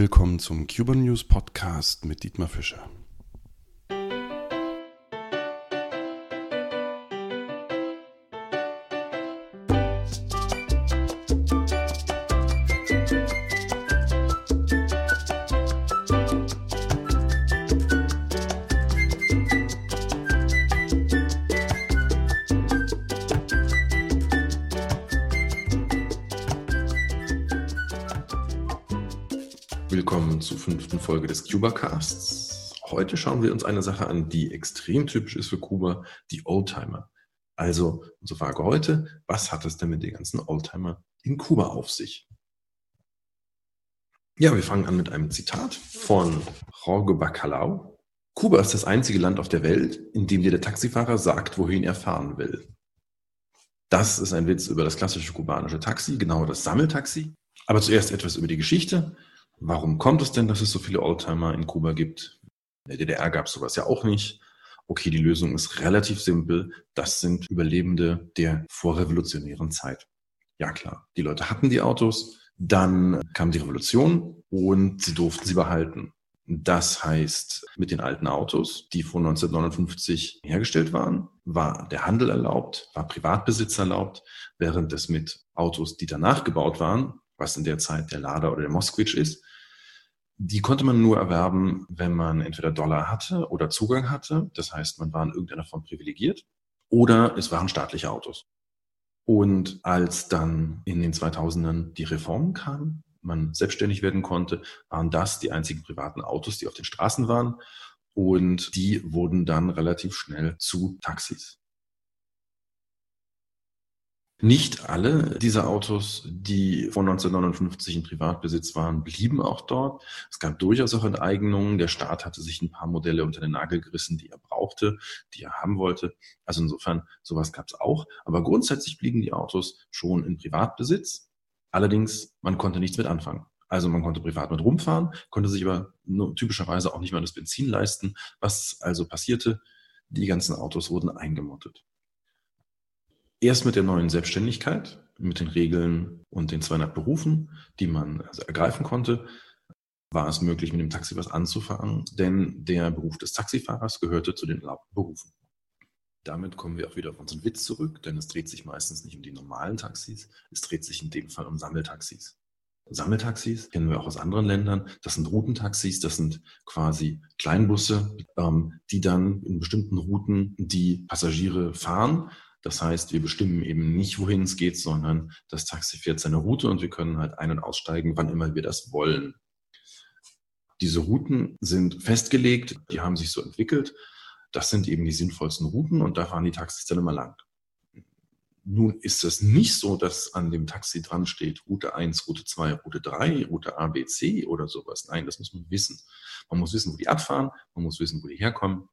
Willkommen zum Cuban News Podcast mit Dietmar Fischer. Willkommen zur fünften Folge des Cuba-Casts. Heute schauen wir uns eine Sache an, die extrem typisch ist für Kuba, die Oldtimer. Also unsere Frage heute, was hat es denn mit den ganzen Oldtimer in Kuba auf sich? Ja, wir fangen an mit einem Zitat von Jorge Bacalao. Kuba ist das einzige Land auf der Welt, in dem dir der Taxifahrer sagt, wohin er fahren will. Das ist ein Witz über das klassische kubanische Taxi, genau das Sammeltaxi. Aber zuerst etwas über die Geschichte. Warum kommt es denn, dass es so viele Oldtimer in Kuba gibt? In der DDR gab es sowas ja auch nicht. Okay, die Lösung ist relativ simpel. Das sind Überlebende der vorrevolutionären Zeit. Ja klar, die Leute hatten die Autos, dann kam die Revolution und sie durften sie behalten. Das heißt, mit den alten Autos, die vor 1959 hergestellt waren, war der Handel erlaubt, war Privatbesitz erlaubt, während es mit Autos, die danach gebaut waren, was in der Zeit der Lada oder der Moskwitsch ist, die konnte man nur erwerben, wenn man entweder Dollar hatte oder Zugang hatte. Das heißt, man war in irgendeiner Form privilegiert oder es waren staatliche Autos. Und als dann in den 2000ern die Reformen kamen, man selbstständig werden konnte, waren das die einzigen privaten Autos, die auf den Straßen waren. Und die wurden dann relativ schnell zu Taxis. Nicht alle dieser Autos, die vor 1959 in Privatbesitz waren, blieben auch dort. Es gab durchaus auch Enteignungen. Der Staat hatte sich ein paar Modelle unter den Nagel gerissen, die er brauchte, die er haben wollte. Also insofern, sowas gab es auch. Aber grundsätzlich blieben die Autos schon in Privatbesitz. Allerdings, man konnte nichts mit anfangen. Also man konnte privat mit rumfahren, konnte sich aber nur typischerweise auch nicht mal das Benzin leisten. Was also passierte? Die ganzen Autos wurden eingemottet. Erst mit der neuen Selbstständigkeit, mit den Regeln und den 200 Berufen, die man also ergreifen konnte, war es möglich, mit dem Taxi was anzufangen, denn der Beruf des Taxifahrers gehörte zu den erlaubten Berufen. Damit kommen wir auch wieder auf unseren Witz zurück, denn es dreht sich meistens nicht um die normalen Taxis, es dreht sich in dem Fall um Sammeltaxis. Sammeltaxis kennen wir auch aus anderen Ländern. Das sind Routentaxis, das sind quasi Kleinbusse, ähm, die dann in bestimmten Routen die Passagiere fahren das heißt, wir bestimmen eben nicht, wohin es geht, sondern das Taxi fährt seine Route und wir können halt ein- und aussteigen, wann immer wir das wollen. Diese Routen sind festgelegt, die haben sich so entwickelt. Das sind eben die sinnvollsten Routen und da fahren die Taxis dann immer lang. Nun ist es nicht so, dass an dem Taxi dran steht Route 1, Route 2, Route 3, Route A, B, C oder sowas. Nein, das muss man wissen. Man muss wissen, wo die abfahren, man muss wissen, wo die herkommen.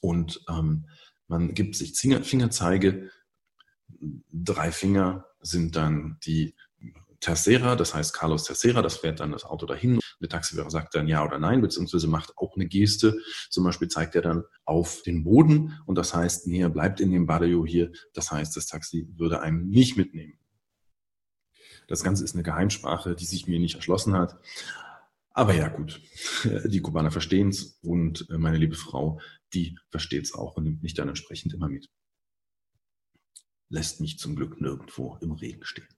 Und ähm, man gibt sich Fingerzeige. Drei Finger sind dann die Tercera, das heißt Carlos Tercera, das fährt dann das Auto dahin. Der Taxifahrer sagt dann ja oder nein, beziehungsweise macht auch eine Geste. Zum Beispiel zeigt er dann auf den Boden und das heißt, nee, er bleibt in dem Barrio hier. Das heißt, das Taxi würde einem nicht mitnehmen. Das Ganze ist eine Geheimsprache, die sich mir nicht erschlossen hat. Aber ja, gut, die Kubaner verstehen es und äh, meine liebe Frau, die versteht es auch und nimmt mich dann entsprechend immer mit. Lässt mich zum Glück nirgendwo im Regen stehen.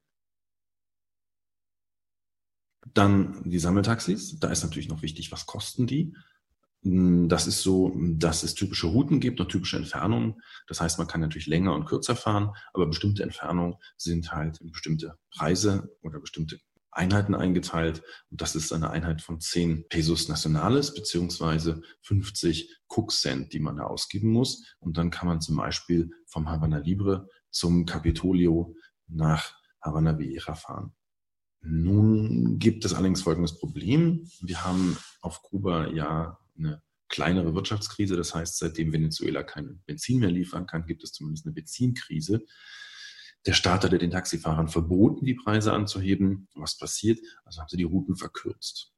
Dann die Sammeltaxis. Da ist natürlich noch wichtig, was kosten die? Hm, das ist so, dass es typische Routen gibt und typische Entfernungen. Das heißt, man kann natürlich länger und kürzer fahren, aber bestimmte Entfernungen sind halt bestimmte Preise oder bestimmte Einheiten eingeteilt. Und das ist eine Einheit von 10 Pesos Nacionales beziehungsweise 50 Cook Cent, die man da ausgeben muss. Und dann kann man zum Beispiel vom Havana Libre zum Capitolio nach Havana Vieja fahren. Nun gibt es allerdings folgendes Problem. Wir haben auf Kuba ja eine kleinere Wirtschaftskrise. Das heißt, seitdem Venezuela kein Benzin mehr liefern kann, gibt es zumindest eine Benzinkrise. Der Staat hatte den Taxifahrern verboten, die Preise anzuheben. Was passiert? Also haben sie die Routen verkürzt.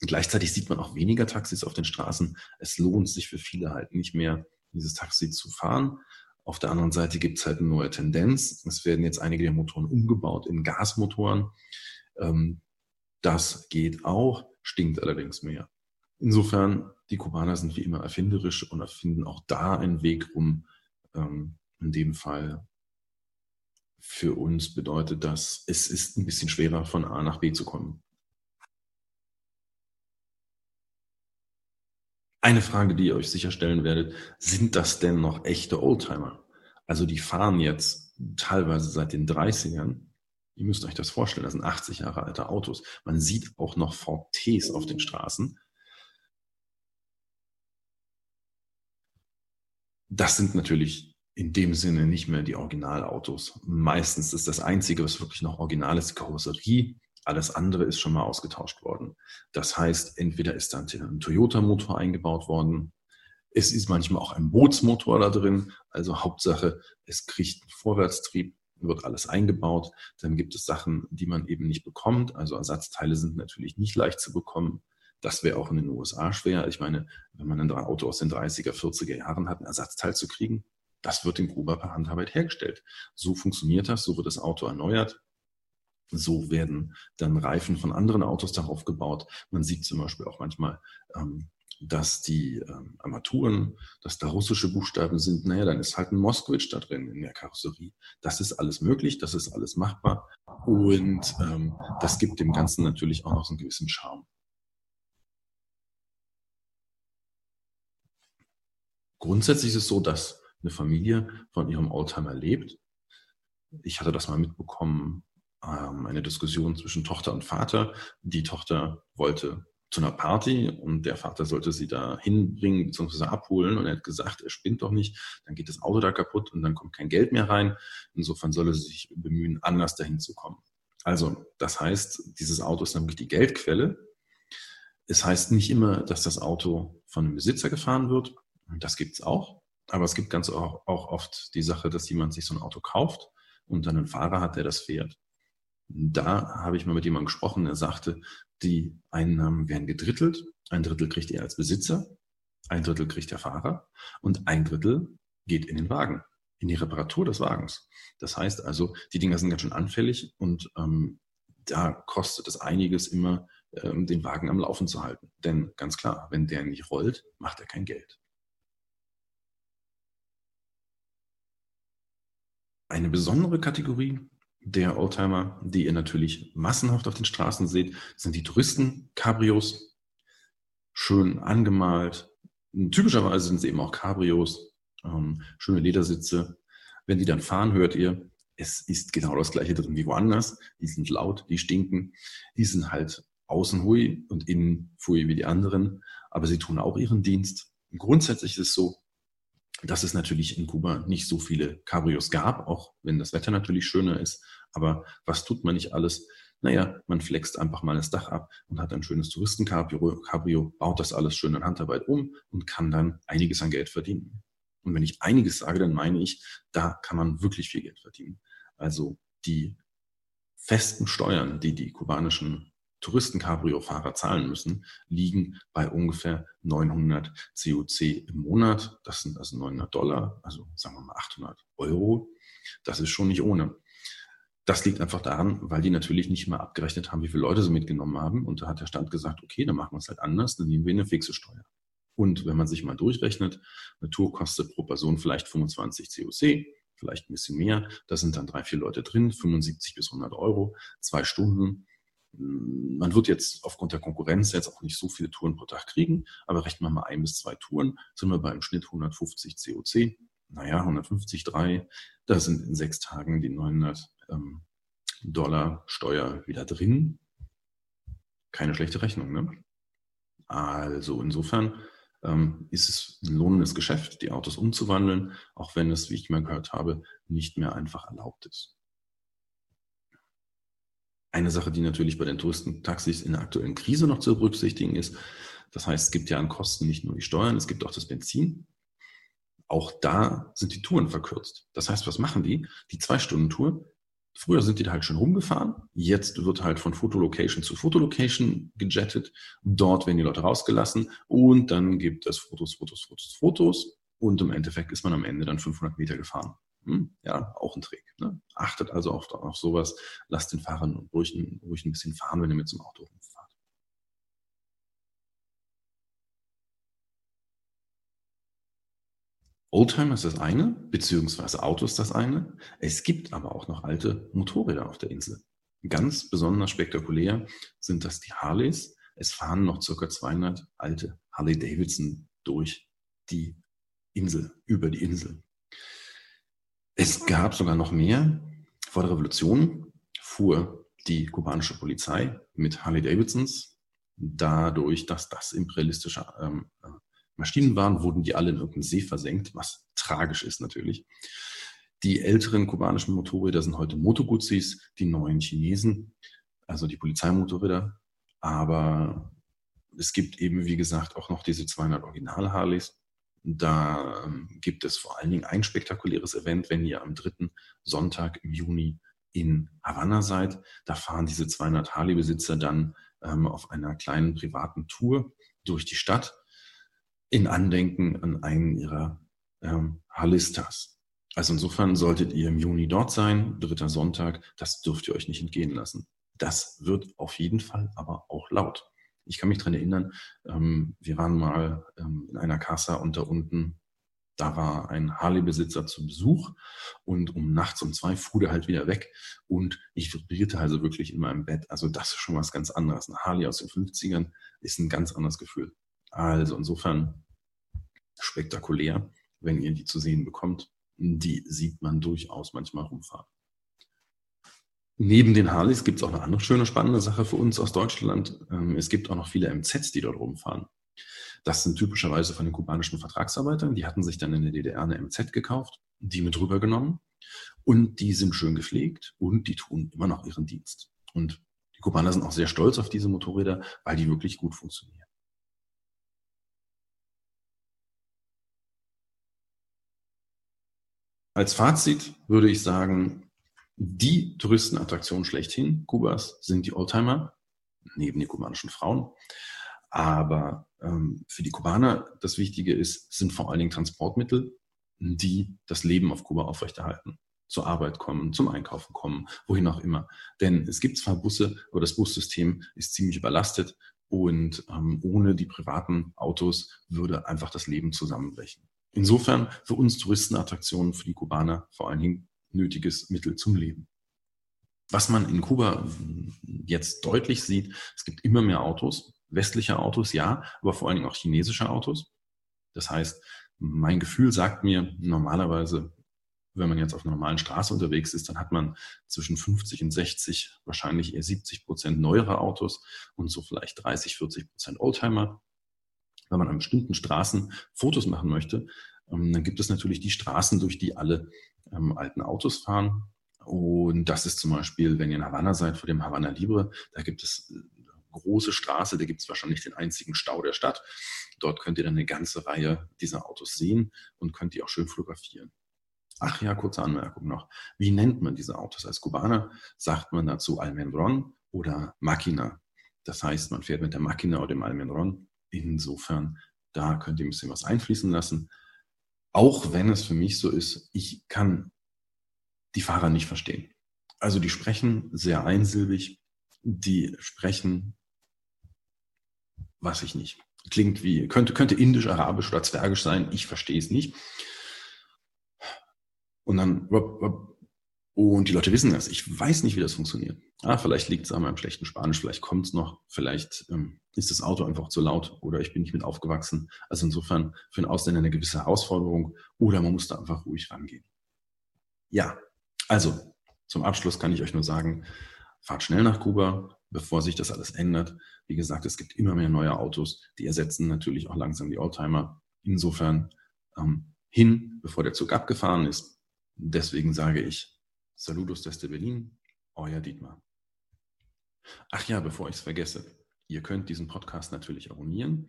Und gleichzeitig sieht man auch weniger Taxis auf den Straßen. Es lohnt sich für viele halt nicht mehr, dieses Taxi zu fahren. Auf der anderen Seite gibt es halt eine neue Tendenz. Es werden jetzt einige der Motoren umgebaut in Gasmotoren. Ähm, Das geht auch, stinkt allerdings mehr. Insofern, die Kubaner sind wie immer erfinderisch und erfinden auch da einen Weg um. Ähm, in dem Fall für uns bedeutet das, es ist ein bisschen schwerer von A nach B zu kommen. Eine Frage, die ihr euch sicherstellen werdet, sind das denn noch echte Oldtimer? Also die fahren jetzt teilweise seit den 30ern. Ihr müsst euch das vorstellen, das sind 80 Jahre alte Autos. Man sieht auch noch VTs auf den Straßen. Das sind natürlich in dem Sinne nicht mehr die Originalautos. Meistens ist das Einzige, was wirklich noch original ist, die Karosserie. Alles andere ist schon mal ausgetauscht worden. Das heißt, entweder ist da ein Toyota-Motor eingebaut worden, es ist manchmal auch ein Bootsmotor da drin. Also Hauptsache, es kriegt einen Vorwärtstrieb, wird alles eingebaut. Dann gibt es Sachen, die man eben nicht bekommt. Also Ersatzteile sind natürlich nicht leicht zu bekommen. Das wäre auch in den USA schwer. Ich meine, wenn man ein Auto aus den 30er, 40er Jahren hat, ein Ersatzteil zu kriegen, das wird in Gruber per Handarbeit hergestellt. So funktioniert das, so wird das Auto erneuert. So werden dann Reifen von anderen Autos darauf gebaut. Man sieht zum Beispiel auch manchmal, ähm, dass die ähm, Armaturen, dass da russische Buchstaben sind. Naja, dann ist halt ein Moskowitsch da drin in der Karosserie. Das ist alles möglich, das ist alles machbar. Und ähm, das gibt dem Ganzen natürlich auch noch so einen gewissen Charme. Grundsätzlich ist es so, dass eine Familie von ihrem Oldtimer lebt. Ich hatte das mal mitbekommen, ähm, eine Diskussion zwischen Tochter und Vater. Die Tochter wollte zu einer Party und der Vater sollte sie da hinbringen bzw. abholen und er hat gesagt, er spinnt doch nicht, dann geht das Auto da kaputt und dann kommt kein Geld mehr rein. Insofern solle sie sich bemühen, anders dahin zu kommen. Also, das heißt, dieses Auto ist nämlich die Geldquelle. Es heißt nicht immer, dass das Auto von einem Besitzer gefahren wird. Das gibt's auch. Aber es gibt ganz auch, auch oft die Sache, dass jemand sich so ein Auto kauft und dann einen Fahrer hat, der das fährt. Da habe ich mal mit jemandem gesprochen, der sagte, die Einnahmen werden gedrittelt. Ein Drittel kriegt er als Besitzer, ein Drittel kriegt der Fahrer und ein Drittel geht in den Wagen, in die Reparatur des Wagens. Das heißt also, die Dinger sind ganz schön anfällig und ähm, da kostet es einiges immer, ähm, den Wagen am Laufen zu halten. Denn ganz klar, wenn der nicht rollt, macht er kein Geld. Eine besondere Kategorie der Oldtimer, die ihr natürlich massenhaft auf den Straßen seht, sind die Touristen-Cabrios. Schön angemalt. Typischerweise sind sie eben auch Cabrios. Ähm, schöne Ledersitze. Wenn die dann fahren, hört ihr, es ist genau das gleiche drin wie woanders. Die sind laut, die stinken. Die sind halt außen hui und innen fui wie die anderen. Aber sie tun auch ihren Dienst. Grundsätzlich ist es so, dass es natürlich in Kuba nicht so viele Cabrios gab, auch wenn das Wetter natürlich schöner ist. Aber was tut man nicht alles? Naja, man flext einfach mal das Dach ab und hat ein schönes Touristencabrio, Cabrio, baut das alles schön in Handarbeit um und kann dann einiges an Geld verdienen. Und wenn ich einiges sage, dann meine ich, da kann man wirklich viel Geld verdienen. Also die festen Steuern, die die kubanischen Touristen-Cabrio-Fahrer zahlen müssen, liegen bei ungefähr 900 COC im Monat. Das sind also 900 Dollar, also sagen wir mal 800 Euro. Das ist schon nicht ohne. Das liegt einfach daran, weil die natürlich nicht mal abgerechnet haben, wie viele Leute sie mitgenommen haben. Und da hat der Staat gesagt, okay, dann machen wir es halt anders, dann nehmen wir eine fixe Steuer. Und wenn man sich mal durchrechnet, eine Tour kostet pro Person vielleicht 25 COC, vielleicht ein bisschen mehr. Da sind dann drei, vier Leute drin, 75 bis 100 Euro, zwei Stunden man wird jetzt aufgrund der Konkurrenz jetzt auch nicht so viele Touren pro Tag kriegen, aber rechnen wir mal ein bis zwei Touren, sind wir bei einem Schnitt 150 COC. Naja, 150, drei, da sind in sechs Tagen die 900 ähm, Dollar Steuer wieder drin. Keine schlechte Rechnung, ne? Also insofern ähm, ist es ein lohnendes Geschäft, die Autos umzuwandeln, auch wenn es, wie ich mal gehört habe, nicht mehr einfach erlaubt ist. Eine Sache, die natürlich bei den Touristentaxis in der aktuellen Krise noch zu berücksichtigen ist, das heißt, es gibt ja an Kosten nicht nur die Steuern, es gibt auch das Benzin. Auch da sind die Touren verkürzt. Das heißt, was machen die? Die Zwei-Stunden-Tour. Früher sind die da halt schon rumgefahren. Jetzt wird halt von Fotolocation zu Fotolocation gejettet. Dort werden die Leute rausgelassen und dann gibt es Fotos, Fotos, Fotos, Fotos. Und im Endeffekt ist man am Ende dann 500 Meter gefahren. Hm, ja, auch ein Trick. Ne? Achtet also auf, auf sowas. Lasst den Fahrern ruhig, ruhig ein bisschen fahren, wenn ihr mit zum Auto rumfahrt. Oldtimer ist das eine, beziehungsweise Autos das eine. Es gibt aber auch noch alte Motorräder auf der Insel. Ganz besonders spektakulär sind das die Harleys. Es fahren noch circa 200 alte Harley Davidson durch die Insel, über die Insel. Es gab sogar noch mehr. Vor der Revolution fuhr die kubanische Polizei mit Harley Davidsons. Dadurch, dass das imperialistische ähm, äh, Maschinen waren, wurden die alle in irgendeinen See versenkt, was tragisch ist natürlich. Die älteren kubanischen Motorräder sind heute Moto Guzis, die neuen Chinesen, also die Polizeimotorräder. Aber es gibt eben, wie gesagt, auch noch diese 200 Original-Harleys. Da ähm, gibt es vor allen Dingen ein spektakuläres Event, wenn ihr am dritten Sonntag im Juni in Havanna seid. Da fahren diese 200 Harley-Besitzer dann ähm, auf einer kleinen privaten Tour durch die Stadt in Andenken an einen ihrer ähm, Harlistas. Also insofern solltet ihr im Juni dort sein, dritter Sonntag, das dürft ihr euch nicht entgehen lassen. Das wird auf jeden Fall aber auch laut. Ich kann mich dran erinnern, ähm, wir waren mal ähm, in einer Casa und da unten, da war ein Harley-Besitzer zu Besuch und um nachts um zwei fuhr der halt wieder weg und ich vibrierte also wirklich in meinem Bett. Also das ist schon was ganz anderes. Ein Harley aus den 50ern ist ein ganz anderes Gefühl. Also insofern spektakulär, wenn ihr die zu sehen bekommt. Die sieht man durchaus manchmal rumfahren. Neben den Harleys gibt es auch eine andere schöne, spannende Sache für uns aus Deutschland. Ähm, es gibt auch noch viele MZs, die dort rumfahren. Das sind typischerweise von den kubanischen Vertragsarbeitern. Die hatten sich dann in der DDR eine MZ gekauft, die mit rübergenommen und die sind schön gepflegt und die tun immer noch ihren Dienst. Und die Kubaner sind auch sehr stolz auf diese Motorräder, weil die wirklich gut funktionieren. Als Fazit würde ich sagen, die Touristenattraktion schlechthin Kubas sind die Oldtimer, neben den kubanischen Frauen. Aber ähm, für die Kubaner das Wichtige ist, sind vor allen Dingen Transportmittel, die das Leben auf Kuba aufrechterhalten. Zur Arbeit kommen, zum Einkaufen kommen, wohin auch immer. Denn es gibt zwar Busse, aber das Bussystem ist ziemlich überlastet und ähm, ohne die privaten Autos würde einfach das Leben zusammenbrechen. Insofern für uns Touristenattraktionen, für die Kubaner vor allen Dingen nötiges Mittel zum Leben. Was man in Kuba jetzt deutlich sieht, es gibt immer mehr Autos, westliche Autos ja, aber vor allen Dingen auch chinesische Autos. Das heißt, mein Gefühl sagt mir normalerweise, wenn man jetzt auf einer normalen Straße unterwegs ist, dann hat man zwischen 50 und 60, wahrscheinlich eher 70 Prozent neuere Autos und so vielleicht 30, 40 Prozent Oldtimer wenn man an bestimmten Straßen Fotos machen möchte, dann gibt es natürlich die Straßen, durch die alle ähm, alten Autos fahren. Und das ist zum Beispiel, wenn ihr in Havanna seid, vor dem Havanna Libre, da gibt es eine große Straße, da gibt es wahrscheinlich den einzigen Stau der Stadt. Dort könnt ihr dann eine ganze Reihe dieser Autos sehen und könnt die auch schön fotografieren. Ach ja, kurze Anmerkung noch. Wie nennt man diese Autos? Als Kubaner sagt man dazu Almenron oder Máquina. Das heißt, man fährt mit der Máquina oder dem Almenron Insofern, da könnt ihr ein bisschen was einfließen lassen. Auch wenn es für mich so ist, ich kann die Fahrer nicht verstehen. Also die sprechen sehr einsilbig, die sprechen, was ich nicht. Klingt wie, könnte, könnte indisch, arabisch oder zwergisch sein, ich verstehe es nicht. Und dann und die Leute wissen das. Ich weiß nicht, wie das funktioniert. Ah, vielleicht liegt es an meinem schlechten Spanisch, vielleicht kommt es noch, vielleicht ähm, ist das Auto einfach zu laut oder ich bin nicht mit aufgewachsen. Also insofern für einen Ausländer eine gewisse Herausforderung oder man muss da einfach ruhig rangehen. Ja, also zum Abschluss kann ich euch nur sagen, fahrt schnell nach Kuba, bevor sich das alles ändert. Wie gesagt, es gibt immer mehr neue Autos, die ersetzen natürlich auch langsam die Oldtimer. Insofern ähm, hin, bevor der Zug abgefahren ist. Deswegen sage ich, Saludos desde Berlin, euer Dietmar. Ach ja, bevor ich es vergesse, ihr könnt diesen Podcast natürlich abonnieren.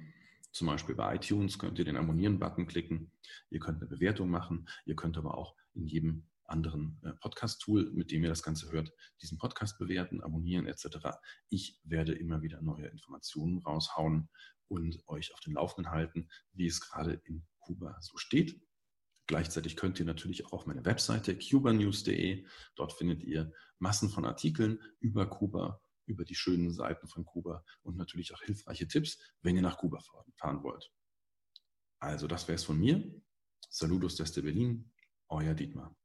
Zum Beispiel bei iTunes könnt ihr den Abonnieren-Button klicken. Ihr könnt eine Bewertung machen. Ihr könnt aber auch in jedem anderen äh, Podcast-Tool, mit dem ihr das Ganze hört, diesen Podcast bewerten, abonnieren etc. Ich werde immer wieder neue Informationen raushauen und euch auf den Laufenden halten, wie es gerade in Kuba so steht. Gleichzeitig könnt ihr natürlich auch meine Webseite cubanews.de. Dort findet ihr Massen von Artikeln über Kuba, über die schönen Seiten von Kuba und natürlich auch hilfreiche Tipps, wenn ihr nach Kuba fahren wollt. Also das wäre es von mir. Saludos desde Berlin, euer Dietmar.